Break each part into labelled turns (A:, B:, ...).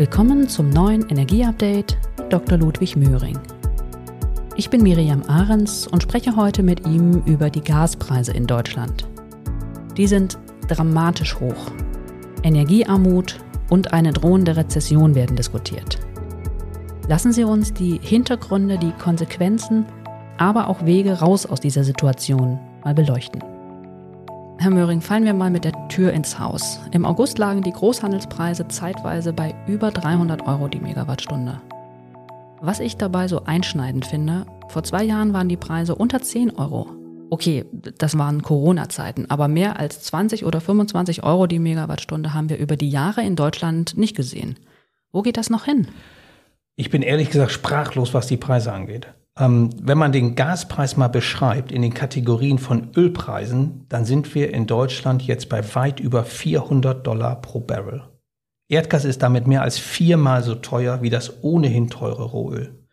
A: Willkommen zum neuen Energieupdate mit Dr. Ludwig Möhring. Ich bin Miriam Ahrens und spreche heute mit ihm über die Gaspreise in Deutschland. Die sind dramatisch hoch. Energiearmut und eine drohende Rezession werden diskutiert. Lassen Sie uns die Hintergründe, die Konsequenzen, aber auch Wege raus aus dieser Situation mal beleuchten. Herr Möhring, fallen wir mal mit der Tür ins Haus. Im August lagen die Großhandelspreise zeitweise bei über 300 Euro die Megawattstunde. Was ich dabei so einschneidend finde, vor zwei Jahren waren die Preise unter 10 Euro. Okay, das waren Corona-Zeiten, aber mehr als 20 oder 25 Euro die Megawattstunde haben wir über die Jahre in Deutschland nicht gesehen. Wo geht das noch hin?
B: Ich bin ehrlich gesagt sprachlos, was die Preise angeht. Ähm, wenn man den Gaspreis mal beschreibt in den Kategorien von Ölpreisen, dann sind wir in Deutschland jetzt bei weit über 400 Dollar pro Barrel. Erdgas ist damit mehr als viermal so teuer wie das ohnehin teure Rohöl.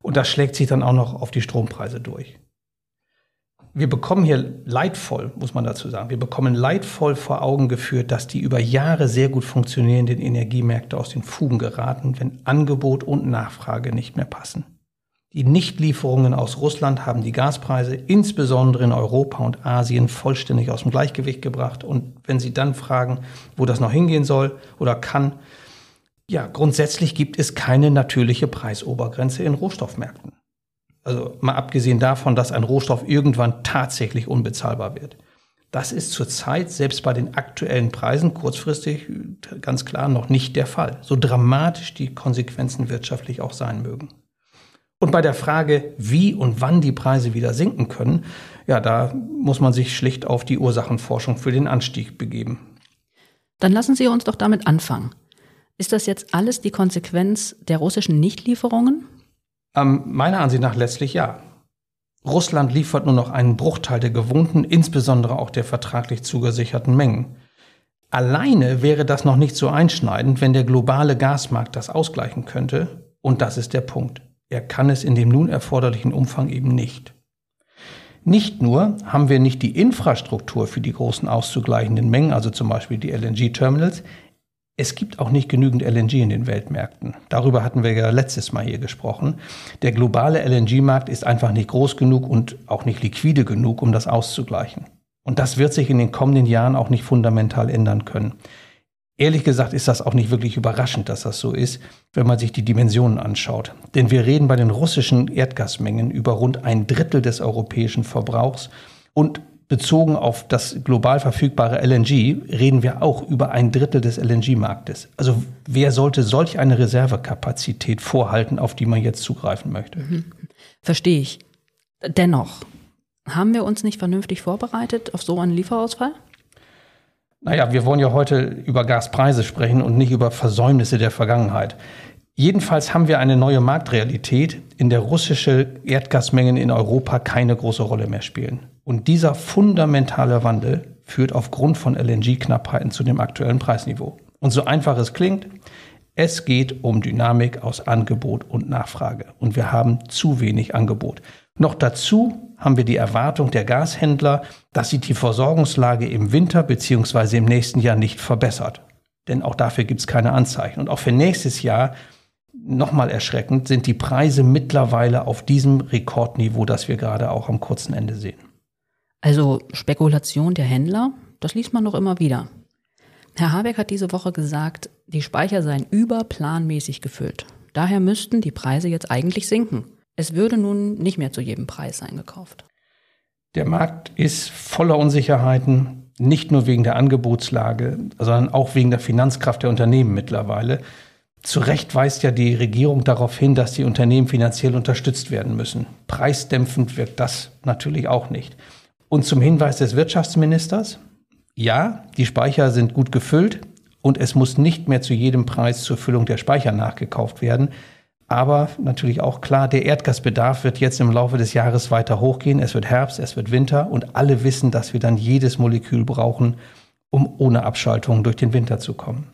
B: Und das schlägt sich dann auch noch auf die Strompreise durch. Wir bekommen hier leidvoll, muss man dazu sagen, wir bekommen leidvoll vor Augen geführt, dass die über Jahre sehr gut funktionierenden Energiemärkte aus den Fugen geraten, wenn Angebot und Nachfrage nicht mehr passen. Die Nichtlieferungen aus Russland haben die Gaspreise insbesondere in Europa und Asien vollständig aus dem Gleichgewicht gebracht. Und wenn Sie dann fragen, wo das noch hingehen soll oder kann, ja, grundsätzlich gibt es keine natürliche Preisobergrenze in Rohstoffmärkten. Also mal abgesehen davon, dass ein Rohstoff irgendwann tatsächlich unbezahlbar wird. Das ist zurzeit selbst bei den aktuellen Preisen kurzfristig ganz klar noch nicht der Fall. So dramatisch die Konsequenzen wirtschaftlich auch sein mögen. Und bei der Frage, wie und wann die Preise wieder sinken können, ja, da muss man sich schlicht auf die Ursachenforschung für den Anstieg begeben.
A: Dann lassen Sie uns doch damit anfangen. Ist das jetzt alles die Konsequenz der russischen Nichtlieferungen?
B: Ähm, meiner Ansicht nach letztlich ja. Russland liefert nur noch einen Bruchteil der gewohnten, insbesondere auch der vertraglich zugesicherten Mengen. Alleine wäre das noch nicht so einschneidend, wenn der globale Gasmarkt das ausgleichen könnte. Und das ist der Punkt. Er kann es in dem nun erforderlichen Umfang eben nicht. Nicht nur haben wir nicht die Infrastruktur für die großen auszugleichenden Mengen, also zum Beispiel die LNG-Terminals, es gibt auch nicht genügend LNG in den Weltmärkten. Darüber hatten wir ja letztes Mal hier gesprochen. Der globale LNG-Markt ist einfach nicht groß genug und auch nicht liquide genug, um das auszugleichen. Und das wird sich in den kommenden Jahren auch nicht fundamental ändern können. Ehrlich gesagt ist das auch nicht wirklich überraschend, dass das so ist, wenn man sich die Dimensionen anschaut. Denn wir reden bei den russischen Erdgasmengen über rund ein Drittel des europäischen Verbrauchs und bezogen auf das global verfügbare LNG reden wir auch über ein Drittel des LNG-Marktes. Also wer sollte solch eine Reservekapazität vorhalten, auf die man jetzt zugreifen möchte? Mhm.
A: Verstehe ich. Dennoch, haben wir uns nicht vernünftig vorbereitet auf so einen Lieferausfall?
B: Naja, wir wollen ja heute über Gaspreise sprechen und nicht über Versäumnisse der Vergangenheit. Jedenfalls haben wir eine neue Marktrealität, in der russische Erdgasmengen in Europa keine große Rolle mehr spielen. Und dieser fundamentale Wandel führt aufgrund von LNG-Knappheiten zu dem aktuellen Preisniveau. Und so einfach es klingt, es geht um Dynamik aus Angebot und Nachfrage. Und wir haben zu wenig Angebot. Noch dazu haben wir die Erwartung der Gashändler, dass sich die Versorgungslage im Winter bzw. im nächsten Jahr nicht verbessert. Denn auch dafür gibt es keine Anzeichen. Und auch für nächstes Jahr, nochmal erschreckend, sind die Preise mittlerweile auf diesem Rekordniveau, das wir gerade auch am kurzen Ende sehen.
A: Also Spekulation der Händler, das liest man doch immer wieder. Herr Habeck hat diese Woche gesagt, die Speicher seien überplanmäßig gefüllt. Daher müssten die Preise jetzt eigentlich sinken. Es würde nun nicht mehr zu jedem Preis sein gekauft.
B: Der Markt ist voller Unsicherheiten, nicht nur wegen der Angebotslage, sondern auch wegen der Finanzkraft der Unternehmen mittlerweile. Zu Recht weist ja die Regierung darauf hin, dass die Unternehmen finanziell unterstützt werden müssen. Preisdämpfend wirkt das natürlich auch nicht. Und zum Hinweis des Wirtschaftsministers, ja, die Speicher sind gut gefüllt und es muss nicht mehr zu jedem Preis zur Füllung der Speicher nachgekauft werden. Aber natürlich auch klar, der Erdgasbedarf wird jetzt im Laufe des Jahres weiter hochgehen. Es wird Herbst, es wird Winter und alle wissen, dass wir dann jedes Molekül brauchen, um ohne Abschaltung durch den Winter zu kommen.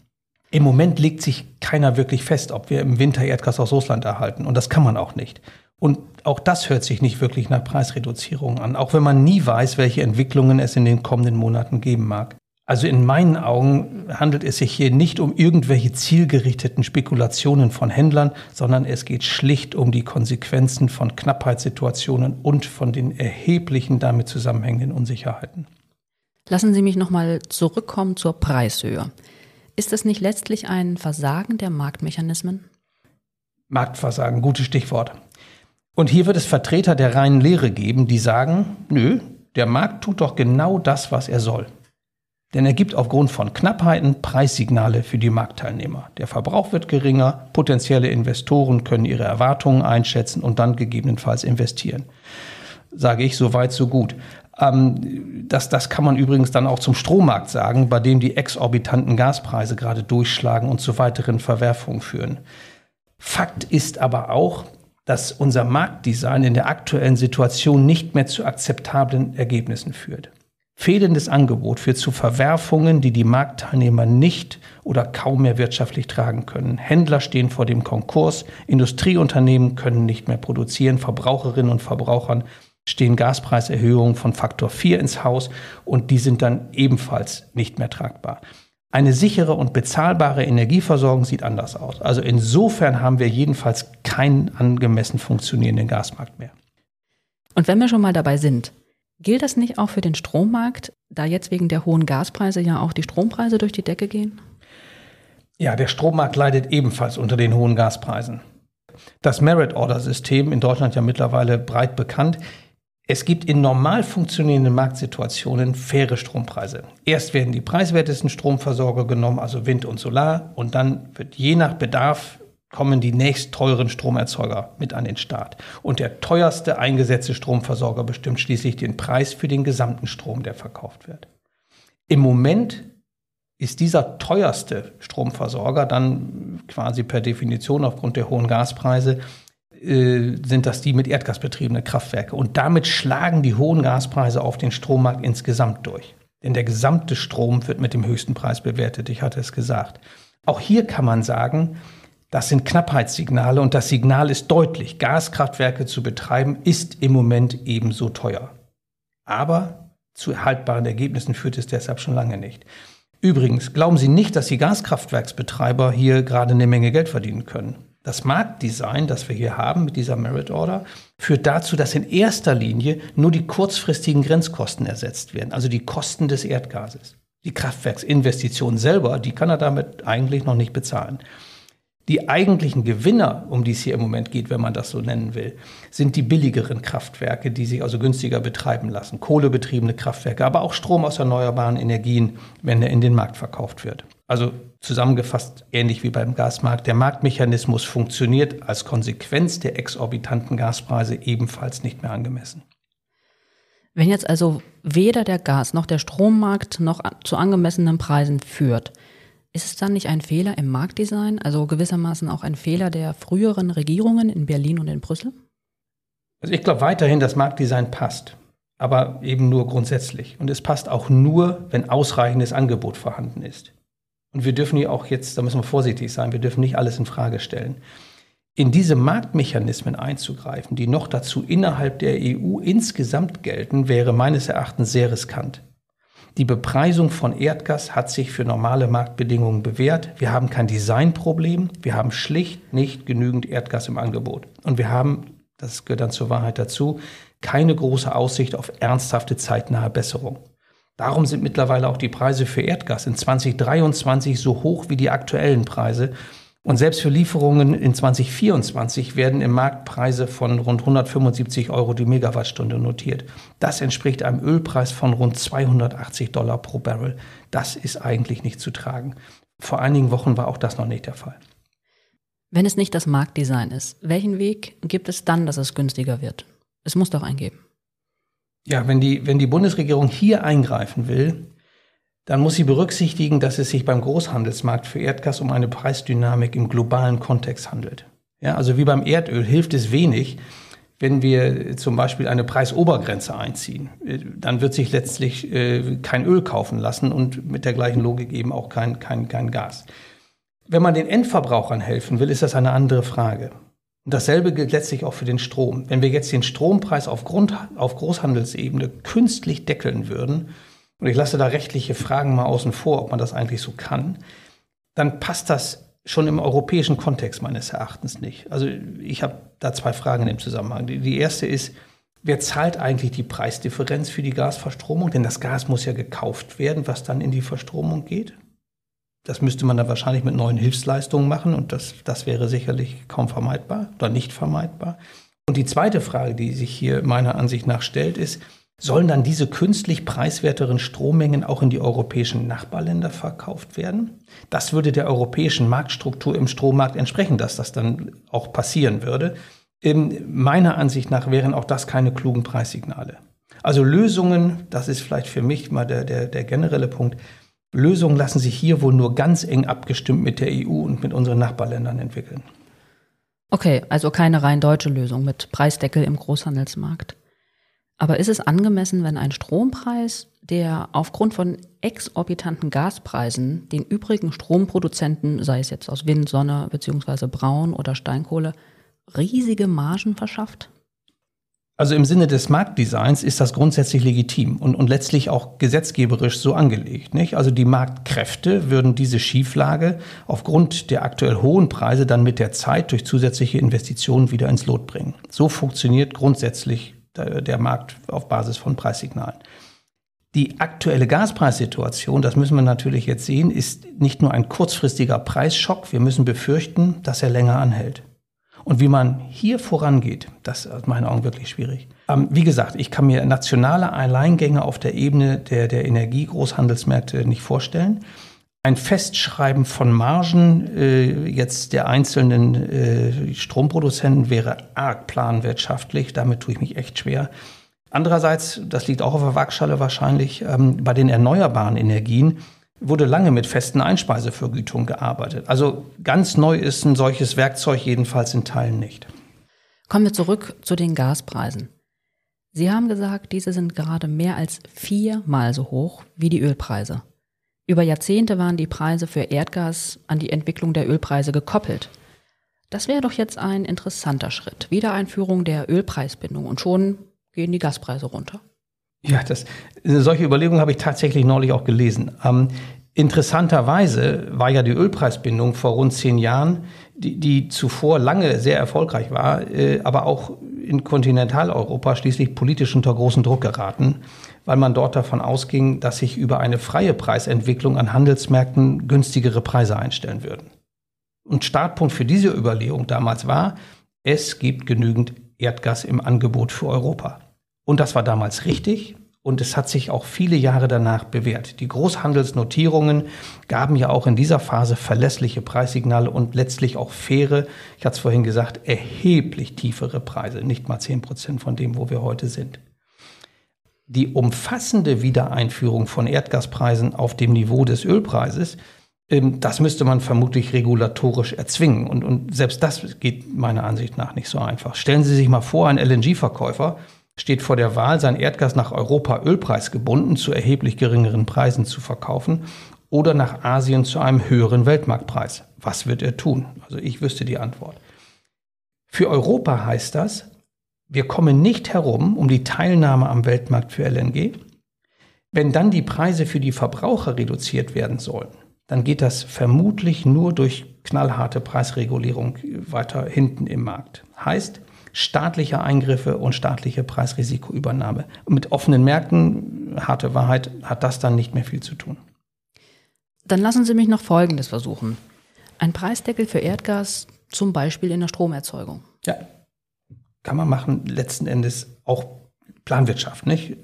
B: Im Moment legt sich keiner wirklich fest, ob wir im Winter Erdgas aus Russland erhalten. Und das kann man auch nicht. Und auch das hört sich nicht wirklich nach Preisreduzierung an, auch wenn man nie weiß, welche Entwicklungen es in den kommenden Monaten geben mag. Also in meinen Augen handelt es sich hier nicht um irgendwelche zielgerichteten Spekulationen von Händlern, sondern es geht schlicht um die Konsequenzen von Knappheitssituationen und von den erheblichen damit zusammenhängenden Unsicherheiten.
A: Lassen Sie mich nochmal zurückkommen zur Preishöhe. Ist das nicht letztlich ein Versagen der Marktmechanismen?
B: Marktversagen, gutes Stichwort. Und hier wird es Vertreter der reinen Lehre geben, die sagen, nö, der Markt tut doch genau das, was er soll. Denn er gibt aufgrund von Knappheiten Preissignale für die Marktteilnehmer. Der Verbrauch wird geringer, potenzielle Investoren können ihre Erwartungen einschätzen und dann gegebenenfalls investieren. Sage ich, so weit, so gut. Ähm, das, das kann man übrigens dann auch zum Strommarkt sagen, bei dem die exorbitanten Gaspreise gerade durchschlagen und zu weiteren Verwerfungen führen. Fakt ist aber auch, dass unser Marktdesign in der aktuellen Situation nicht mehr zu akzeptablen Ergebnissen führt. Fehlendes Angebot führt zu Verwerfungen, die die Marktteilnehmer nicht oder kaum mehr wirtschaftlich tragen können. Händler stehen vor dem Konkurs, Industrieunternehmen können nicht mehr produzieren, Verbraucherinnen und Verbrauchern stehen Gaspreiserhöhungen von Faktor 4 ins Haus und die sind dann ebenfalls nicht mehr tragbar. Eine sichere und bezahlbare Energieversorgung sieht anders aus. Also insofern haben wir jedenfalls keinen angemessen funktionierenden Gasmarkt mehr.
A: Und wenn wir schon mal dabei sind, Gilt das nicht auch für den Strommarkt, da jetzt wegen der hohen Gaspreise ja auch die Strompreise durch die Decke gehen?
B: Ja, der Strommarkt leidet ebenfalls unter den hohen Gaspreisen. Das Merit-Order-System in Deutschland ja mittlerweile breit bekannt. Es gibt in normal funktionierenden Marktsituationen faire Strompreise. Erst werden die preiswertesten Stromversorger genommen, also Wind und Solar, und dann wird je nach Bedarf kommen die nächst teuren Stromerzeuger mit an den Start. Und der teuerste eingesetzte Stromversorger bestimmt schließlich den Preis für den gesamten Strom, der verkauft wird. Im Moment ist dieser teuerste Stromversorger dann quasi per Definition aufgrund der hohen Gaspreise äh, sind das die mit Erdgas betriebene Kraftwerke. Und damit schlagen die hohen Gaspreise auf den Strommarkt insgesamt durch. Denn der gesamte Strom wird mit dem höchsten Preis bewertet, ich hatte es gesagt. Auch hier kann man sagen, das sind Knappheitssignale und das Signal ist deutlich. Gaskraftwerke zu betreiben ist im Moment ebenso teuer. Aber zu haltbaren Ergebnissen führt es deshalb schon lange nicht. Übrigens, glauben Sie nicht, dass die Gaskraftwerksbetreiber hier gerade eine Menge Geld verdienen können. Das Marktdesign, das wir hier haben mit dieser Merit Order, führt dazu, dass in erster Linie nur die kurzfristigen Grenzkosten ersetzt werden, also die Kosten des Erdgases. Die Kraftwerksinvestition selber, die kann er damit eigentlich noch nicht bezahlen. Die eigentlichen Gewinner, um die es hier im Moment geht, wenn man das so nennen will, sind die billigeren Kraftwerke, die sich also günstiger betreiben lassen. Kohlebetriebene Kraftwerke, aber auch Strom aus erneuerbaren Energien, wenn er in den Markt verkauft wird. Also zusammengefasst ähnlich wie beim Gasmarkt. Der Marktmechanismus funktioniert als Konsequenz der exorbitanten Gaspreise ebenfalls nicht mehr angemessen.
A: Wenn jetzt also weder der Gas noch der Strommarkt noch zu angemessenen Preisen führt, ist es dann nicht ein Fehler im Marktdesign, also gewissermaßen auch ein Fehler der früheren Regierungen in Berlin und in Brüssel?
B: Also ich glaube weiterhin, dass Marktdesign passt, aber eben nur grundsätzlich. Und es passt auch nur, wenn ausreichendes Angebot vorhanden ist. Und wir dürfen hier auch jetzt, da müssen wir vorsichtig sein, wir dürfen nicht alles in Frage stellen. In diese Marktmechanismen einzugreifen, die noch dazu innerhalb der EU insgesamt gelten, wäre meines Erachtens sehr riskant. Die Bepreisung von Erdgas hat sich für normale Marktbedingungen bewährt. Wir haben kein Designproblem. Wir haben schlicht nicht genügend Erdgas im Angebot. Und wir haben, das gehört dann zur Wahrheit dazu, keine große Aussicht auf ernsthafte zeitnahe Besserung. Darum sind mittlerweile auch die Preise für Erdgas in 2023 so hoch wie die aktuellen Preise und selbst für Lieferungen in 2024 werden im Markt Preise von rund 175 Euro die Megawattstunde notiert. Das entspricht einem Ölpreis von rund 280 Dollar pro Barrel. Das ist eigentlich nicht zu tragen. Vor einigen Wochen war auch das noch nicht der Fall.
A: Wenn es nicht das Marktdesign ist, welchen Weg gibt es dann, dass es günstiger wird? Es muss doch eingeben.
B: Ja, wenn die, wenn die Bundesregierung hier eingreifen will, dann muss sie berücksichtigen, dass es sich beim Großhandelsmarkt für Erdgas um eine Preisdynamik im globalen Kontext handelt. Ja, also wie beim Erdöl hilft es wenig, wenn wir zum Beispiel eine Preisobergrenze einziehen. Dann wird sich letztlich äh, kein Öl kaufen lassen und mit der gleichen Logik eben auch kein, kein, kein Gas. Wenn man den Endverbrauchern helfen will, ist das eine andere Frage. Und dasselbe gilt letztlich auch für den Strom. Wenn wir jetzt den Strompreis auf, Grund, auf Großhandelsebene künstlich deckeln würden, und ich lasse da rechtliche Fragen mal außen vor, ob man das eigentlich so kann, dann passt das schon im europäischen Kontext meines Erachtens nicht. Also ich habe da zwei Fragen im Zusammenhang. Die, erste ist, wer zahlt eigentlich die Preisdifferenz für die Gasverstromung? Denn das Gas muss ja gekauft werden, was dann in die Verstromung geht. Das müsste man dann wahrscheinlich mit neuen Hilfsleistungen machen und das, das wäre sicherlich kaum vermeidbar oder nicht vermeidbar. Und die zweite Frage, die sich hier meiner Ansicht nach stellt, ist, sollen dann diese künstlich preiswerteren Strommengen auch in die europäischen Nachbarländer verkauft werden? Das würde der europäischen Marktstruktur im Strommarkt entsprechen, dass das dann auch passieren würde. Meiner Ansicht nach wären auch das keine klugen Preissignale. Also Lösungen, das ist vielleicht für mich mal der, der, der generelle Punkt, Lösungen lassen sich hier wohl nur ganz eng abgestimmt mit der EU und mit unseren Nachbarländern entwickeln.
A: Okay, also keine rein deutsche Lösung mit Preisdeckel im Großhandelsmarkt. Aber ist es angemessen, wenn ein Strompreis, der aufgrund von exorbitanten Gaspreisen den übrigen Stromproduzenten, sei es jetzt aus Wind, Sonne bzw. Braun oder Steinkohle, riesige Margen verschafft?
B: Also im Sinne des Marktdesigns ist das grundsätzlich legitim und, und letztlich auch gesetzgeberisch so angelegt. Nicht? Also die Marktkräfte würden diese Schieflage aufgrund der aktuell hohen Preise dann mit der Zeit durch zusätzliche Investitionen wieder ins Lot bringen. So funktioniert grundsätzlich der Markt auf Basis von Preissignalen. Die aktuelle Gaspreissituation, das müssen wir natürlich jetzt sehen, ist nicht nur ein kurzfristiger Preisschock. Wir müssen befürchten, dass er länger anhält. Und wie man hier vorangeht, das ist aus meinen Augen wirklich schwierig. Ähm, wie gesagt, ich kann mir nationale Alleingänge auf der Ebene der, der Energiegroßhandelsmärkte nicht vorstellen. Ein Festschreiben von Margen äh, jetzt der einzelnen äh, Stromproduzenten wäre arg planwirtschaftlich. Damit tue ich mich echt schwer. Andererseits, das liegt auch auf der Waagschale wahrscheinlich, ähm, bei den erneuerbaren Energien wurde lange mit festen Einspeisevergütungen gearbeitet. Also ganz neu ist ein solches Werkzeug jedenfalls in Teilen nicht.
A: Kommen wir zurück zu den Gaspreisen. Sie haben gesagt, diese sind gerade mehr als viermal so hoch wie die Ölpreise. Über Jahrzehnte waren die Preise für Erdgas an die Entwicklung der Ölpreise gekoppelt. Das wäre doch jetzt ein interessanter Schritt. Wiedereinführung der Ölpreisbindung und schon gehen die Gaspreise runter.
B: Ja, das, solche Überlegungen habe ich tatsächlich neulich auch gelesen. Ähm, interessanterweise war ja die Ölpreisbindung vor rund zehn Jahren, die, die zuvor lange sehr erfolgreich war, äh, aber auch in Kontinentaleuropa schließlich politisch unter großen Druck geraten weil man dort davon ausging, dass sich über eine freie Preisentwicklung an Handelsmärkten günstigere Preise einstellen würden. Und Startpunkt für diese Überlegung damals war, es gibt genügend Erdgas im Angebot für Europa. Und das war damals richtig und es hat sich auch viele Jahre danach bewährt. Die Großhandelsnotierungen gaben ja auch in dieser Phase verlässliche Preissignale und letztlich auch faire, ich hatte es vorhin gesagt, erheblich tiefere Preise, nicht mal 10 Prozent von dem, wo wir heute sind die umfassende Wiedereinführung von Erdgaspreisen auf dem Niveau des Ölpreises, ähm, das müsste man vermutlich regulatorisch erzwingen. Und, und selbst das geht meiner Ansicht nach nicht so einfach. Stellen Sie sich mal vor, ein LNG-Verkäufer steht vor der Wahl, sein Erdgas nach Europa ölpreisgebunden zu erheblich geringeren Preisen zu verkaufen oder nach Asien zu einem höheren Weltmarktpreis. Was wird er tun? Also ich wüsste die Antwort. Für Europa heißt das, wir kommen nicht herum um die Teilnahme am Weltmarkt für LNG. Wenn dann die Preise für die Verbraucher reduziert werden sollen, dann geht das vermutlich nur durch knallharte Preisregulierung weiter hinten im Markt. Heißt, staatliche Eingriffe und staatliche Preisrisikoübernahme. Mit offenen Märkten, harte Wahrheit, hat das dann nicht mehr viel zu tun.
A: Dann lassen Sie mich noch Folgendes versuchen. Ein Preisdeckel für Erdgas, zum Beispiel in der Stromerzeugung.
B: Ja, kann man machen, letzten Endes auch Planwirtschaft, nicht?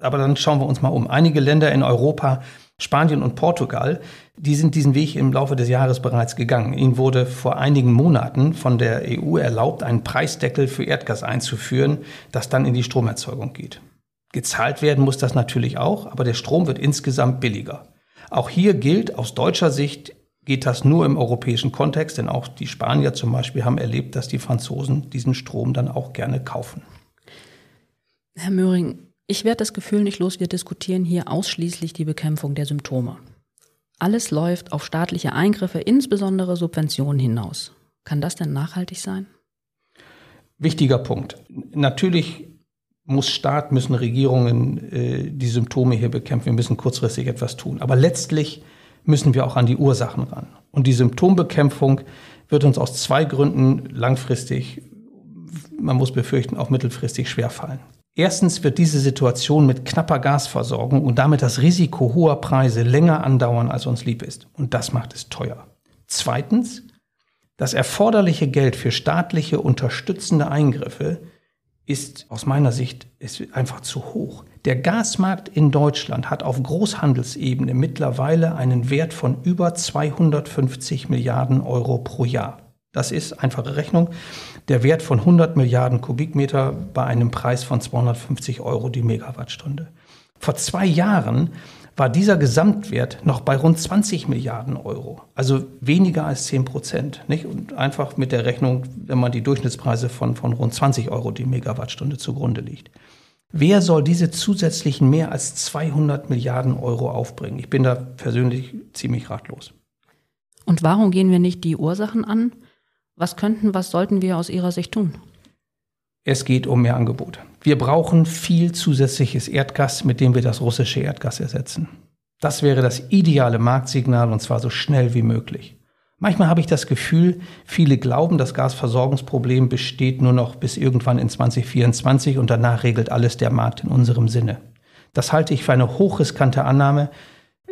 B: Aber dann schauen wir uns mal um. Einige Länder in Europa, Spanien und Portugal, die sind diesen Weg im Laufe des Jahres bereits gegangen. Ihnen wurde vor einigen Monaten von der EU erlaubt, einen Preisdeckel für Erdgas einzuführen, das dann in die Stromerzeugung geht. Gezahlt werden muss das natürlich auch, aber der Strom wird insgesamt billiger. Auch hier gilt aus deutscher Sicht, geht das nur im europäischen Kontext, denn auch die Spanier zum Beispiel haben erlebt, dass die Franzosen diesen Strom dann auch gerne kaufen.
A: Herr Möhring, ich werde das Gefühl nicht los, wir diskutieren hier ausschließlich die Bekämpfung der Symptome. Alles läuft auf staatliche Eingriffe, insbesondere Subventionen hinaus. Kann das denn nachhaltig sein?
B: Wichtiger Punkt. Natürlich muss Staat, müssen Regierungen äh, die Symptome hier bekämpfen. Wir müssen kurzfristig etwas tun. Aber letztlich müssen wir auch an die Ursachen ran. Und die Symptombekämpfung wird uns aus zwei Gründen langfristig, man muss befürchten, auch mittelfristig schwerfallen. Erstens wird diese Situation mit knapper Gasversorgung und damit das Risiko hoher Preise länger andauern, als uns lieb ist. Und das macht es teuer. Zweitens, das erforderliche Geld für staatliche unterstützende Eingriffe ist aus meiner Sicht ist einfach zu hoch. Der Gasmarkt in Deutschland hat auf Großhandelsebene mittlerweile einen Wert von über 250 Milliarden Euro pro Jahr. Das ist einfache Rechnung. Der Wert von 100 Milliarden Kubikmeter bei einem Preis von 250 Euro die Megawattstunde. Vor zwei Jahren war dieser Gesamtwert noch bei rund 20 Milliarden Euro, also weniger als 10 Prozent. Nicht? Und einfach mit der Rechnung, wenn man die Durchschnittspreise von, von rund 20 Euro die Megawattstunde zugrunde liegt. Wer soll diese zusätzlichen mehr als 200 Milliarden Euro aufbringen? Ich bin da persönlich ziemlich ratlos.
A: Und warum gehen wir nicht die Ursachen an? Was könnten, was sollten wir aus Ihrer Sicht tun?
B: Es geht um mehr Angebot. Wir brauchen viel zusätzliches Erdgas, mit dem wir das russische Erdgas ersetzen. Das wäre das ideale Marktsignal und zwar so schnell wie möglich. Manchmal habe ich das Gefühl, viele glauben, das Gasversorgungsproblem besteht nur noch bis irgendwann in 2024 und danach regelt alles der Markt in unserem Sinne. Das halte ich für eine hochriskante Annahme.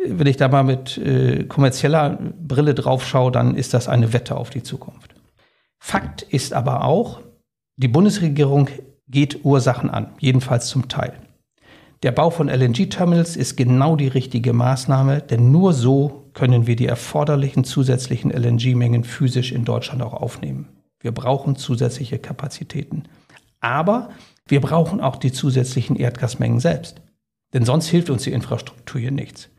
B: Wenn ich da mal mit äh, kommerzieller Brille drauf schaue, dann ist das eine Wette auf die Zukunft. Fakt ist aber auch, die Bundesregierung geht Ursachen an, jedenfalls zum Teil. Der Bau von LNG-Terminals ist genau die richtige Maßnahme, denn nur so können wir die erforderlichen zusätzlichen LNG-Mengen physisch in Deutschland auch aufnehmen. Wir brauchen zusätzliche Kapazitäten. Aber wir brauchen auch die zusätzlichen Erdgasmengen selbst. Denn sonst hilft uns die Infrastruktur hier nichts.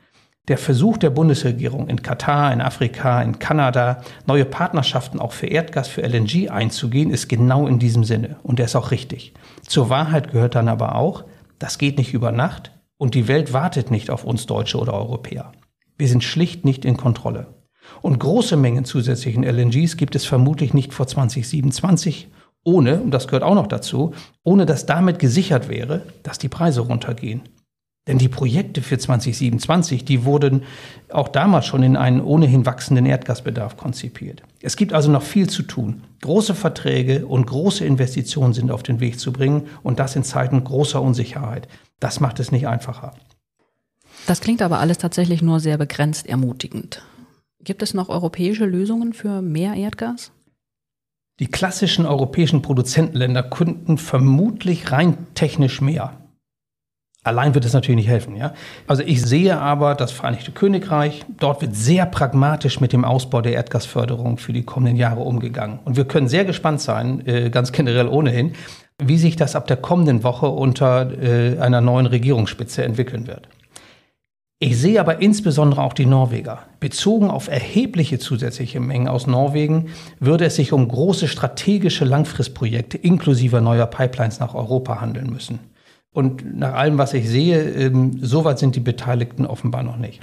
B: Der Versuch der Bundesregierung in Katar, in Afrika, in Kanada, neue Partnerschaften auch für Erdgas, für LNG einzugehen, ist genau in diesem Sinne. Und der ist auch richtig. Zur Wahrheit gehört dann aber auch, das geht nicht über Nacht und die Welt wartet nicht auf uns Deutsche oder Europäer. Wir sind schlicht nicht in Kontrolle. Und große Mengen zusätzlichen LNGs gibt es vermutlich nicht vor 2027, ohne, und das gehört auch noch dazu, ohne dass damit gesichert wäre, dass die Preise runtergehen. Denn die Projekte für 2027, die wurden auch damals schon in einen ohnehin wachsenden Erdgasbedarf konzipiert. Es gibt also noch viel zu tun. Große Verträge und große Investitionen sind auf den Weg zu bringen und das in Zeiten großer Unsicherheit. Das macht es nicht einfacher.
A: Das klingt aber alles tatsächlich nur sehr begrenzt ermutigend. Gibt es noch europäische Lösungen für mehr Erdgas?
B: Die klassischen europäischen Produzentenländer könnten vermutlich rein technisch mehr. Allein wird es natürlich nicht helfen, ja. Also ich sehe aber das Vereinigte Königreich, dort wird sehr pragmatisch mit dem Ausbau der Erdgasförderung für die kommenden Jahre umgegangen. Und wir können sehr gespannt sein, äh, ganz generell ohnehin, wie sich das ab der kommenden Woche unter äh, einer neuen Regierungsspitze entwickeln wird. Ich sehe aber insbesondere auch die Norweger. Bezogen auf erhebliche zusätzliche Mengen aus Norwegen würde es sich um große strategische Langfristprojekte inklusive neuer Pipelines nach Europa handeln müssen. Und nach allem, was ich sehe, ähm, so weit sind die Beteiligten offenbar noch nicht.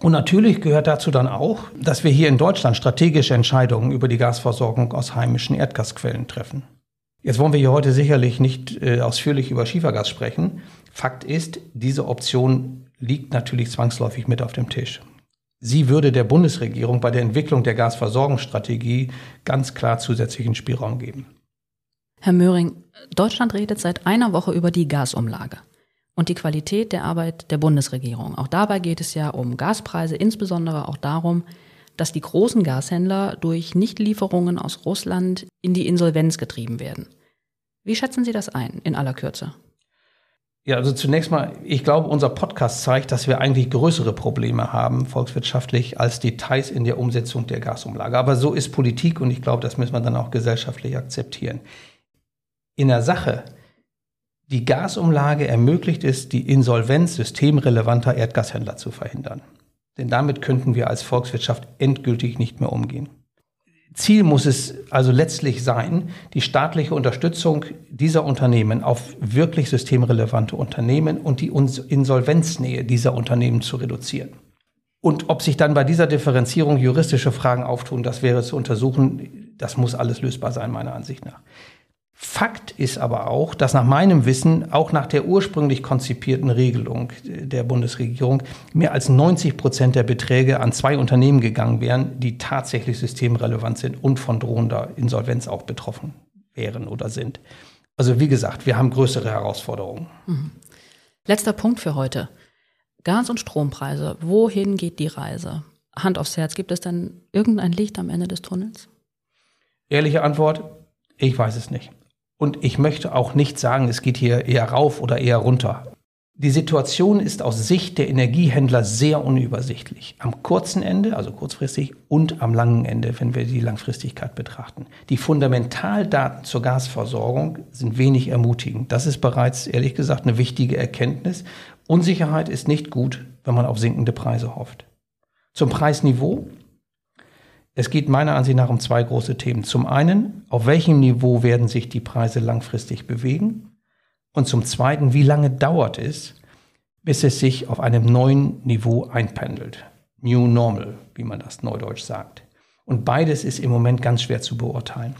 B: Und natürlich gehört dazu dann auch, dass wir hier in Deutschland strategische Entscheidungen über die Gasversorgung aus heimischen Erdgasquellen treffen. Jetzt wollen wir hier heute sicherlich nicht äh, ausführlich über Schiefergas sprechen. Fakt ist, diese Option liegt natürlich zwangsläufig mit auf dem Tisch. Sie würde der Bundesregierung bei der Entwicklung der Gasversorgungsstrategie ganz klar zusätzlichen Spielraum geben.
A: Herr Möhring, Deutschland redet seit einer Woche über die Gasumlage und die Qualität der Arbeit der Bundesregierung. Auch dabei geht es ja um Gaspreise, insbesondere auch darum, dass die großen Gashändler durch Nichtlieferungen aus Russland in die Insolvenz getrieben werden. Wie schätzen Sie das ein, in aller Kürze?
B: Ja, also zunächst mal, ich glaube, unser Podcast zeigt, dass wir eigentlich größere Probleme haben, volkswirtschaftlich, als Details in der Umsetzung der Gasumlage. Aber so ist Politik und ich glaube, das müssen wir dann auch gesellschaftlich akzeptieren in der Sache die Gasumlage ermöglicht es, die Insolvenz systemrelevanter Erdgashändler zu verhindern. Denn damit könnten wir als Volkswirtschaft endgültig nicht mehr umgehen. Ziel muss es also letztlich sein, die staatliche Unterstützung dieser Unternehmen auf wirklich systemrelevante Unternehmen und die Insolvenznähe dieser Unternehmen zu reduzieren. Und ob sich dann bei dieser Differenzierung juristische Fragen auftun, das wäre zu untersuchen. Das muss alles lösbar sein, meiner Ansicht nach. Fakt ist aber auch, dass nach meinem Wissen, auch nach der ursprünglich konzipierten Regelung der Bundesregierung, mehr als 90 Prozent der Beträge an zwei Unternehmen gegangen wären, die tatsächlich systemrelevant sind und von drohender Insolvenz auch betroffen wären oder sind. Also wie gesagt, wir haben größere Herausforderungen. Mhm.
A: Letzter Punkt für heute. Gas- und Strompreise. Wohin geht die Reise? Hand aufs Herz, gibt es denn irgendein Licht am Ende des Tunnels?
B: Ehrliche Antwort, ich weiß es nicht. Und ich möchte auch nicht sagen, es geht hier eher rauf oder eher runter. Die Situation ist aus Sicht der Energiehändler sehr unübersichtlich. Am kurzen Ende, also kurzfristig, und am langen Ende, wenn wir die Langfristigkeit betrachten. Die Fundamentaldaten zur Gasversorgung sind wenig ermutigend. Das ist bereits, ehrlich gesagt, eine wichtige Erkenntnis. Unsicherheit ist nicht gut, wenn man auf sinkende Preise hofft. Zum Preisniveau. Es geht meiner Ansicht nach um zwei große Themen. Zum einen, auf welchem Niveau werden sich die Preise langfristig bewegen? Und zum Zweiten, wie lange dauert es, bis es sich auf einem neuen Niveau einpendelt? New Normal, wie man das neudeutsch sagt. Und beides ist im Moment ganz schwer zu beurteilen.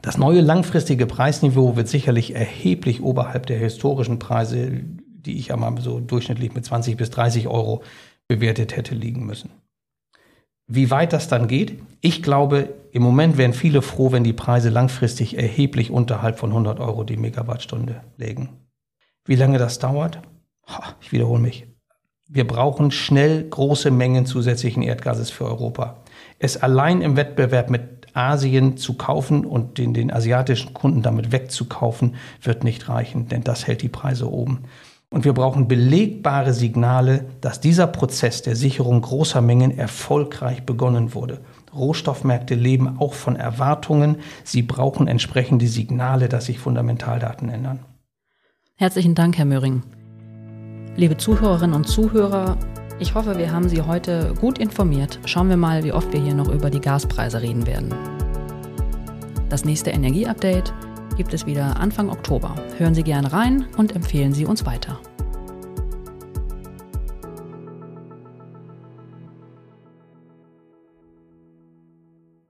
B: Das neue langfristige Preisniveau wird sicherlich erheblich oberhalb der historischen Preise, die ich einmal so durchschnittlich mit 20 bis 30 Euro bewertet hätte liegen müssen. Wie weit das dann geht? Ich glaube, im Moment wären viele froh, wenn die Preise langfristig erheblich unterhalb von 100 Euro die Megawattstunde legen. Wie lange das dauert? Ich wiederhole mich. Wir brauchen schnell große Mengen zusätzlichen Erdgases für Europa. Es allein im Wettbewerb mit Asien zu kaufen und den, den asiatischen Kunden damit wegzukaufen, wird nicht reichen, denn das hält die Preise oben. Und wir brauchen belegbare Signale, dass dieser Prozess der Sicherung großer Mengen erfolgreich begonnen wurde. Rohstoffmärkte leben auch von Erwartungen. Sie brauchen entsprechende Signale, dass sich Fundamentaldaten ändern.
A: Herzlichen Dank, Herr Möhring. Liebe Zuhörerinnen und Zuhörer, ich hoffe, wir haben Sie heute gut informiert. Schauen wir mal, wie oft wir hier noch über die Gaspreise reden werden. Das nächste Energieupdate gibt es wieder Anfang Oktober. Hören Sie gerne rein und empfehlen Sie uns weiter.